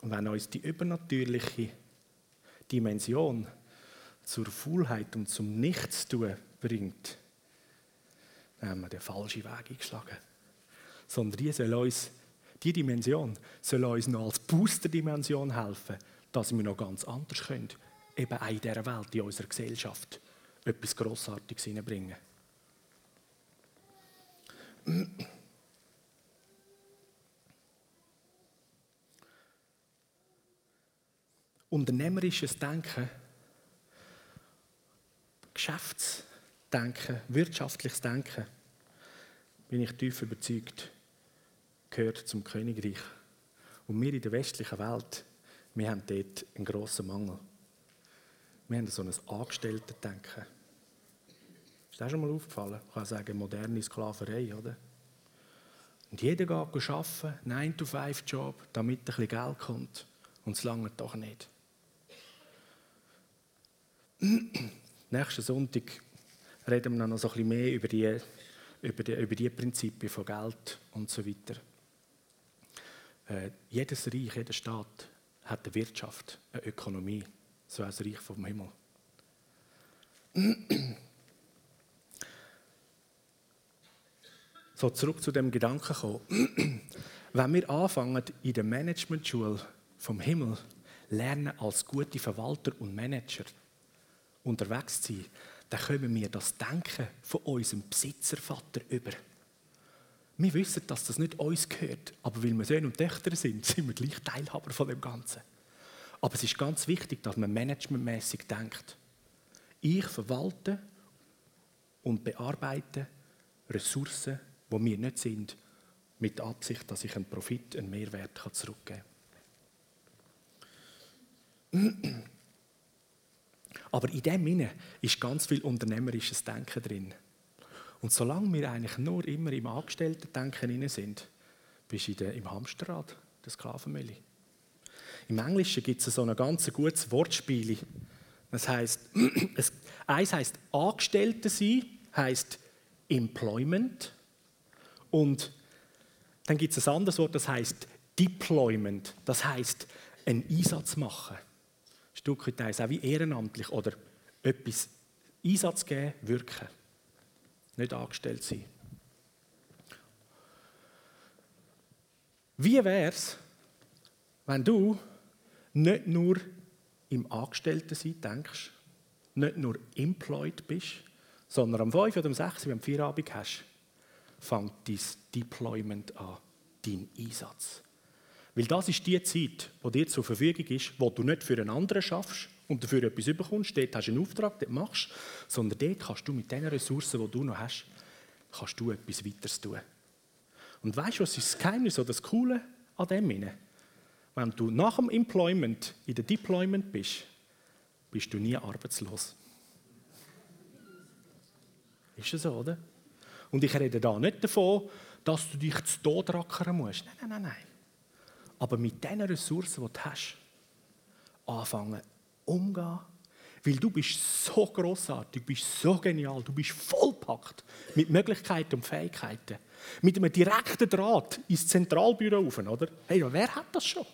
Und wenn uns die übernatürliche Dimension zur Faulheit und zum Nichtstun bringt, dann haben wir den falschen Weg eingeschlagen. Sondern die soll uns die Dimension soll uns noch als Booster-Dimension helfen, dass wir noch ganz anders können, eben auch in dieser Welt, in unserer Gesellschaft, etwas Grossartiges hineinbringen. Unternehmerisches Denken, Geschäftsdenken, wirtschaftliches Denken, bin ich tief überzeugt, gehört zum Königreich. Und wir in der westlichen Welt, wir haben dort einen grossen Mangel. Wir haben so ein Angestellten-Denken. Ist das schon mal aufgefallen? Ich kann sagen, moderne Sklaverei, oder? Und jeder geht arbeiten, 9-to-5-Job, damit ein bisschen Geld kommt. Und es lange doch nicht. Nächsten Sonntag reden wir noch so ein bisschen mehr über die, über die, über die Prinzipien von Geld und so weiter. Äh, jedes Reich, jeder Staat hat eine Wirtschaft, eine Ökonomie, so als Reich vom Himmel. So zurück zu dem Gedanken kommen. Wenn wir anfangen, in der Managementschule vom Himmel lernen, als gute Verwalter und Manager unterwegs zu sein, dann können wir das Denken von unserem Besitzervater über. Wir wissen, dass das nicht uns gehört, aber weil wir Söhne und Töchter sind, sind wir gleich Teilhaber von dem Ganzen. Aber es ist ganz wichtig, dass man managementmäßig denkt. Ich verwalte und bearbeite Ressourcen, die mir nicht sind, mit der Absicht, dass ich einen Profit, einen Mehrwert zurückgeben kann. Aber in dem Sinne ist ganz viel unternehmerisches Denken drin. Und solange wir eigentlich nur immer im Angestellten-Denken sind, bist du im Hamsterrad, der Sklavenmühle. Im Englischen gibt es so ein ganz gutes Wortspiel. Das heißt, eins heißt Angestellte sein, heißt Employment. Und dann gibt es ein anderes Wort, das heißt Deployment. Das heißt, einen Einsatz machen. Ein Stück weit auch wie ehrenamtlich oder etwas Einsatz geben, wirken nicht angestellt sein. Wie wäre es, wenn du nicht nur im Angestelltensein denkst, nicht nur employed bist, sondern am 5 oder am 6, wenn du Feierabend hast, fängt dein Deployment an, dein Einsatz. Weil das ist die Zeit, die dir zur Verfügung ist, wo du nicht für einen anderen schaffst, und dafür etwas bekommst, dort hast du einen Auftrag, dort machst sondern dort kannst du mit den Ressourcen, die du noch hast, kannst du etwas weiteres tun. Und weißt du, was ist das Geheimnis oder das Coole an dem? Wenn du nach dem Employment in der Deployment bist, bist du nie arbeitslos. Ist das so, oder? Und ich rede da nicht davon, dass du dich zu Tod rackern musst. Nein, nein, nein, nein. Aber mit den Ressourcen, die du hast, anfangen umgehen. Weil du bist so großartig, du bist so genial, du bist vollpackt mit Möglichkeiten und Fähigkeiten. Mit einem direkten Draht ins Zentralbüro rauf, oder? Hey, wer hat das schon?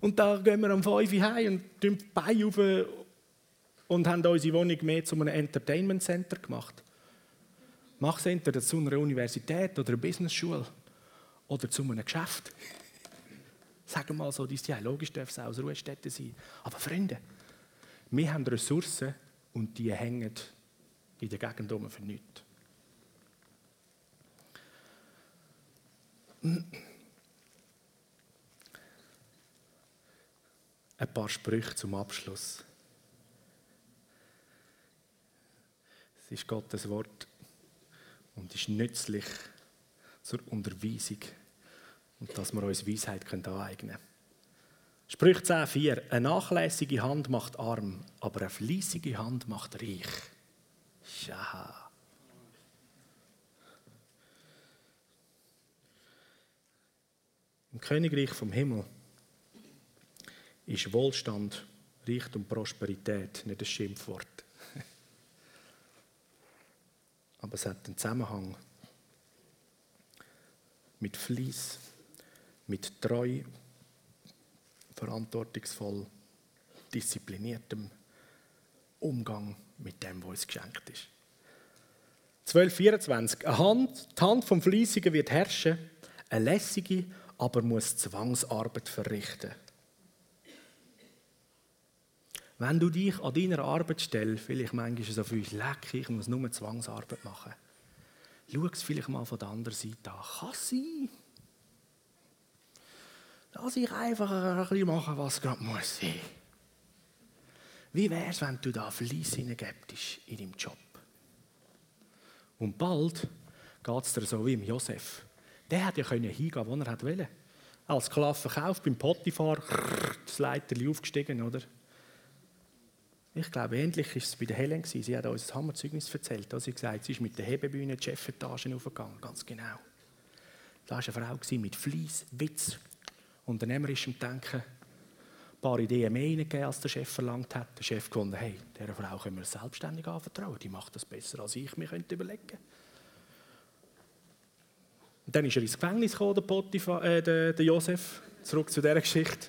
Und da gehen wir am 5 Uhr heim und tun die Beine auf und haben unsere Wohnung mehr zu einem Entertainment Center gemacht. Mach es entweder zu einer Universität oder einer Business-Schule oder zu einem Geschäft. Sagen wir mal so, ja, logisch darf es auch eine Ruhestätte sein. Aber Freunde, wir haben Ressourcen und die hängen in der Gegend um für nichts. Ein paar Sprüche zum Abschluss. Es ist Gottes Wort und ist nützlich zur Unterweisung und dass wir uns Weisheit aneignen können. Sprüch 10,4 Eine nachlässige Hand macht arm, aber eine fleissige Hand macht reich. Ja. Im Königreich vom Himmel ist Wohlstand, Reichtum, Prosperität nicht ein Schimpfwort. Aber es hat einen Zusammenhang mit Fleiß, mit treu, verantwortungsvoll, diszipliniertem Umgang mit dem, was uns geschenkt ist. 1224. Eine Hand, die Hand vom Fleissigen wird herrschen, eine lässige aber muss Zwangsarbeit verrichten. Wenn du dich an deiner Arbeitsstelle vielleicht manchmal so fühlst, leck, ich muss nur Zwangsarbeit machen, schau es vielleicht mal von der anderen Seite an. Kann sein. Lass ich einfach ein bisschen machen, was gerade muss sein. Wie wäre es, wenn du da Fleiss hineingebst in deinem Job? Und bald geht es dir so wie im Josef. Der hätte ja hingehen wo er wollte. Als Sklave verkauft, beim Potifar, das Leiterli aufgestiegen, oder? Ich glaube, ähnlich war es bei Helen. Sie hat uns ein Hammerzeugnis erzählt. Sie hat gesagt, sie ist mit der Hebebühne die Chefetage aufgegangen, ganz genau. Da war eine Frau mit Fleiss, Witz, unternehmerischem Denken. Ein paar Ideen mehr hineingegeben, als der Chef verlangt hat. Der Chef gefunden, hey, dieser Frau können wir selbstständig anvertrauen. Die macht das besser, als ich mir könnte überlegen Und dann ist er ins Gefängnis gekommen, der, Potiphar, äh, der, der Josef. Zurück zu dieser Geschichte.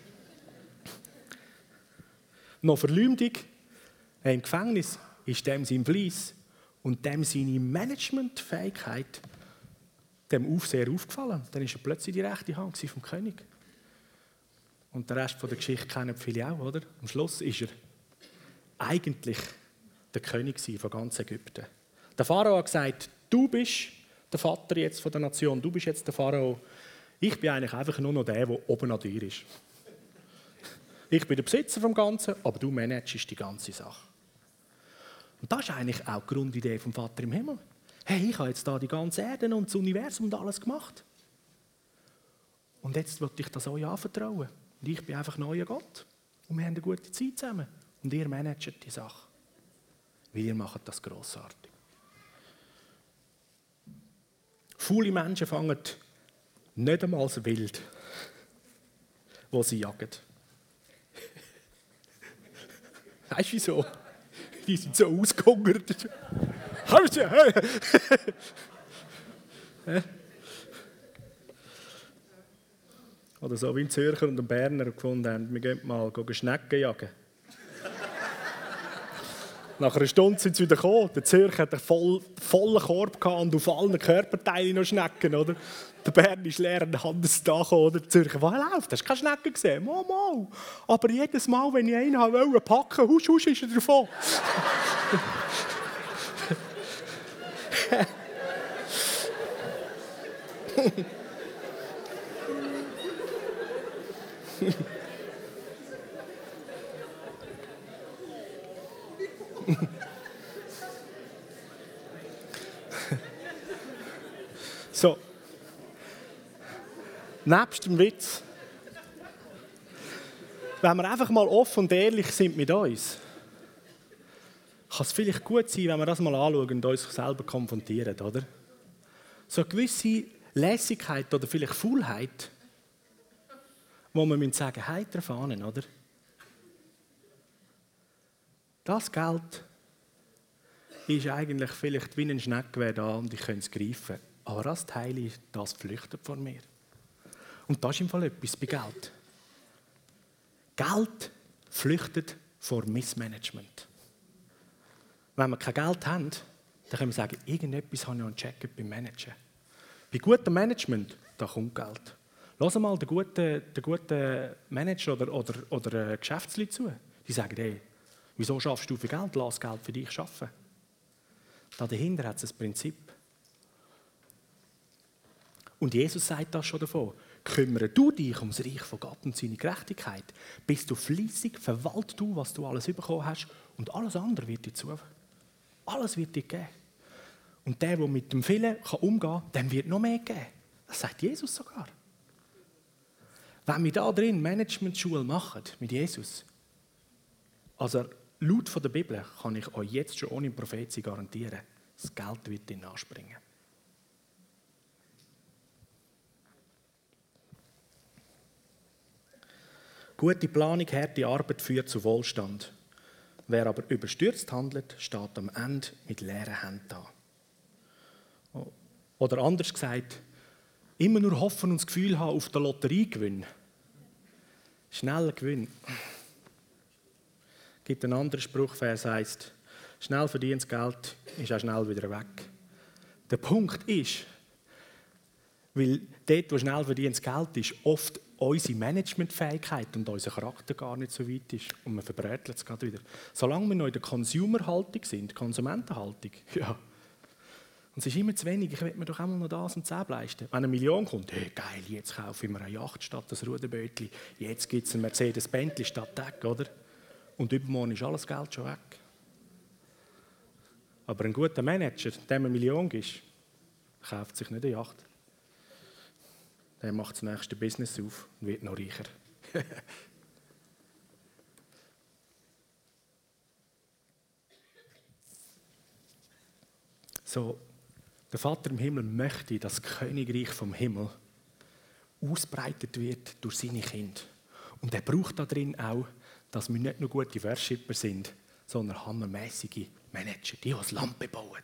Noch Verleumdung im Gefängnis ist dem sein Fleiss und dem seine Managementfähigkeit dem Aufseher aufgefallen. Dann ist er plötzlich die rechte Hand vom König. Und der Rest der Geschichte kennen viele auch, oder? Am Schluss ist er eigentlich der König von ganz Ägypten. Der Pharao hat gesagt, du bist der Vater jetzt von der Nation, du bist jetzt der Pharao. Ich bin eigentlich einfach nur noch der, der oben an dir ist. Ich bin der Besitzer vom Ganzen, aber du managst die ganze Sache. Und das ist eigentlich auch die Grundidee vom Vater im Himmel. Hey, ich habe jetzt da die ganze Erde und das Universum und alles gemacht. Und jetzt wollte ich das euch anvertrauen. Und ich bin einfach neuer Gott. Und wir haben eine gute Zeit zusammen. Und ihr managt die Sache. Weil ihr das grossartig. Viele Menschen fangen nicht einmal das Wild, wo sie jagen. Weißt du wieso? Die sind so ausgehungert. Oder so wie ein Zürcher und ein Berner gefunden haben, wir gehen mal Schnecken jagen. Nach einer Stunde sind sie wieder gekommen. Der Zürcher hat einen voll, vollen Korb und auf allen Körperteilen noch Schnecken, oder? Der Bern ist leer der Hand da gekommen, oder? Der Zürcher, was läuft? Hast du keine Schnecken gesehen? Mal, mal. Aber jedes Mal, wenn ich einen wollte packen, husch, husch, ist er davon. so. Nebst dem Witz, wenn wir einfach mal offen und ehrlich sind mit uns, kann es vielleicht gut sein, wenn wir das mal anschauen und uns selber konfrontieren, oder? So eine gewisse Lässigkeit oder vielleicht Faulheit, wo wir sagen, heiter Fahnen, oder? Das Geld ist eigentlich vielleicht wie ein Schneckgewehr da und ich könnte es greifen. Aber das Teil, das flüchtet von mir. Und das ist im Fall etwas bei Geld. Geld flüchtet vor Missmanagement. Wenn wir kein Geld haben, dann können wir sagen, irgendetwas habe ich einen Check beim Managen. Bei gutem Management, da kommt Geld. Lass mal den guten, den guten Manager oder, oder, oder Geschäftsleute zu. Die sagen, hey, wieso schaffst du für Geld? Lass Geld für dich schaffen. Da dahinter hat es ein Prinzip. Und Jesus sagt das schon davon. Kümmere du dich ums Reich von Gott und seine Gerechtigkeit. Bist du fließig, verwalt du, was du alles bekommen hast und alles andere wird dir zu. Alles wird dir geben. Und der, der mit dem vielen umgehen kann, dem wird noch mehr geben. Das sagt Jesus sogar. Wenn wir da drin Management-Schule machen mit Jesus, also laut von der Bibel kann ich euch jetzt schon ohne Prophetie garantieren, das Geld wird ihn anspringen. Gute Planung, harte Arbeit führt zu Wohlstand. Wer aber überstürzt handelt, steht am Ende mit leeren Händen da. Oder anders gesagt, immer nur hoffen und das Gefühl haben auf den Lotteriegewinn. Schneller Gewinn. Gibt einen anderen Spruch, der heißt, schnell verdientes Geld ist auch schnell wieder weg. Der Punkt ist, weil dort, wo schnell verdientes Geld ist, oft unsere Managementfähigkeit und unser Charakter gar nicht so weit ist. Und man verbrätelt es gerade wieder. Solange wir noch in der Consumer-Haltung sind, Konsumentenhaltung, ja. Und es ist immer zu wenig, ich will mir doch einmal noch das und das leisten. Wenn eine Million kommt, hey, geil, jetzt kaufe ich mir eine Yacht statt das Ruderbötli, jetzt gibt es ein Mercedes-Bentley statt Deck, oder? Und übermorgen ist alles Geld schon weg. Aber ein guter Manager, dem eine Million ist, kauft sich nicht eine Yacht der macht das nächste Business auf und wird noch reicher. so, der Vater im Himmel möchte, dass das Königreich vom Himmel ausbreitet wird durch seine Kinder. Und er braucht da drin auch, dass wir nicht nur gute Worshipper sind, sondern hammermäßige Manager, die das Land bauen.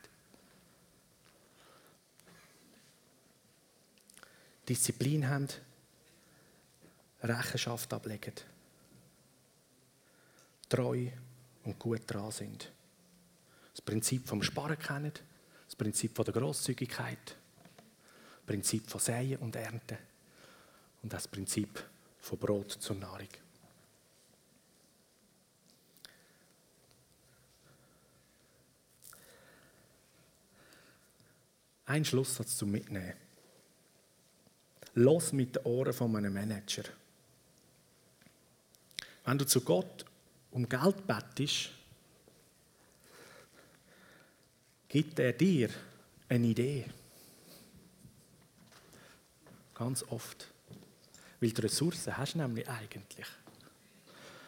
Disziplin haben, Rechenschaft ablegen, treu und gut dran sind. Das Prinzip vom Sparen kennen, das Prinzip von der Großzügigkeit, das Prinzip von Säen und Ernten und das Prinzip von Brot zur Nahrung. Ein Schlusssatz zum Mitnehmen. Los mit den Ohren von einem Manager. Wenn du zu Gott um Geld bettest, gibt er dir eine Idee. Ganz oft. Weil die Ressourcen hast du nämlich eigentlich.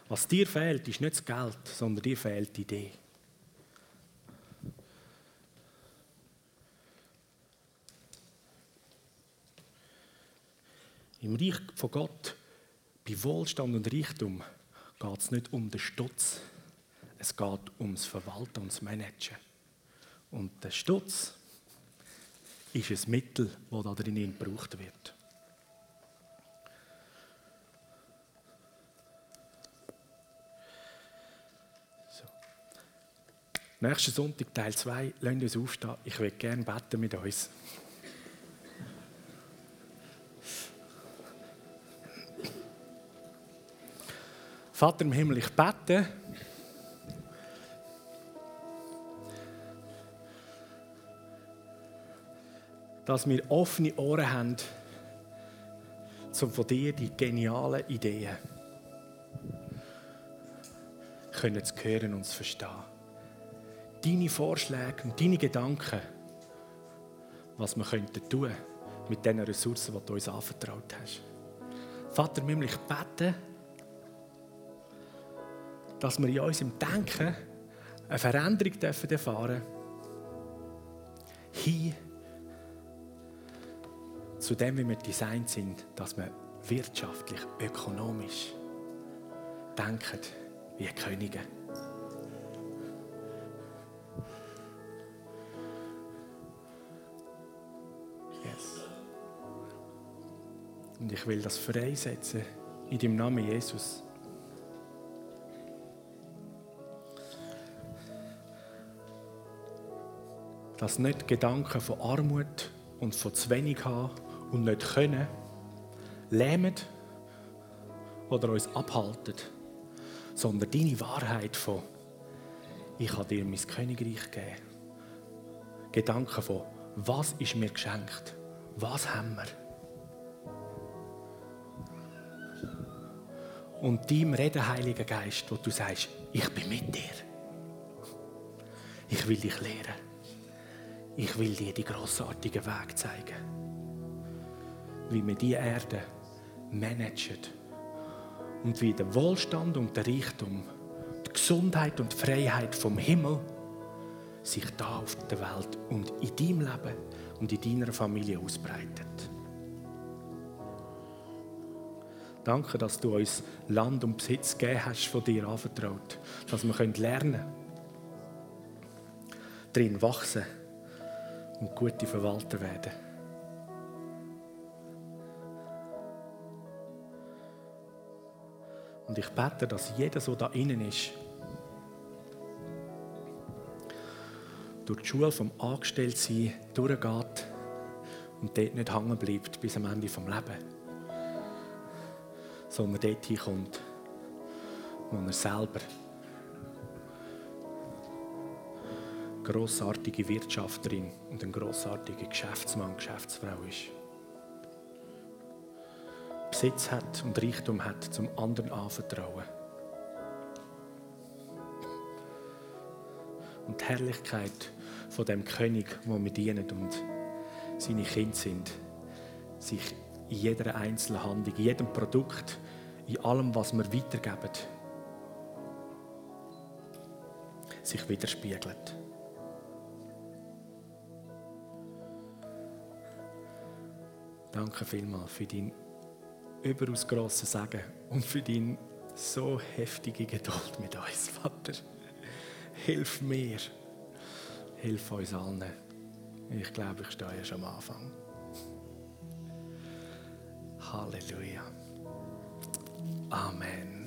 Was dir fehlt, ist nicht das Geld, sondern dir fehlt die Idee. Im Reich von Gott, bei Wohlstand und Reichtum, geht es nicht um den Stutz. Es geht ums Verwalten das Managen. Und der Stutz ist ein Mittel, das da drinnen gebraucht wird. So. Nächsten Sonntag, Teil 2, lasst uns aufstehen. Ich würde gerne beten mit uns. Vater im Himmel, ich bete, dass wir offene Ohren haben, um von dir die genialen Ideen können zu hören und zu verstehen. Deine Vorschläge und deine Gedanken, was wir könnten tun mit den Ressourcen, die du uns anvertraut hast. Vater, ich bete, dass wir in unserem Denken eine Veränderung dürfen erfahren hin zu dem, wie wir designt sind, dass wir wirtschaftlich, ökonomisch denken wie Könige. Yes. Und ich will das freisetzen in dem Namen Jesus. Dass nicht Gedanken von Armut und von zu wenig haben und nicht können, lähmen oder uns abhalten, sondern deine Wahrheit von ich habe dir mein Königreich gegeben. Gedanken von was ist mir geschenkt, was haben wir. Und deinem Reden, Heiliger Geist, wo du sagst, ich bin mit dir. Ich will dich lehren. Ich will dir die grossartigen Weg zeigen. Wie wir die Erde managen. Und wie der Wohlstand und der Reichtum, die Gesundheit und die Freiheit vom Himmel sich da auf der Welt und in deinem Leben und in deiner Familie ausbreitet. Danke, dass du uns Land und Besitz gegeben hast, von dir anvertraut, dass wir lernen können, drin wachsen und gute Verwalter werden. Und ich bete, dass jeder so da innen ist, durch die Schule vom Angestelltsein durchgeht und dort nicht hängen bleibt bis am Ende des Lebens, sondern dort hinkommt, wo er selber grossartige Wirtschafterin und ein grossartiger Geschäftsmann, Geschäftsfrau ist. Besitz hat und Reichtum hat, zum anderen anvertrauen. Und die Herrlichkeit von dem König, wo wir dienen und seine Kinder sind, sich in jeder einzelnen Handlung, in jedem Produkt, in allem, was wir weitergeben, sich widerspiegelt. Danke vielmals für dein überaus grossen Segen und für deine so heftige Geduld mit uns, Vater. Hilf mir, hilf uns allen. Ich glaube, ich stehe schon am Anfang. Halleluja. Amen.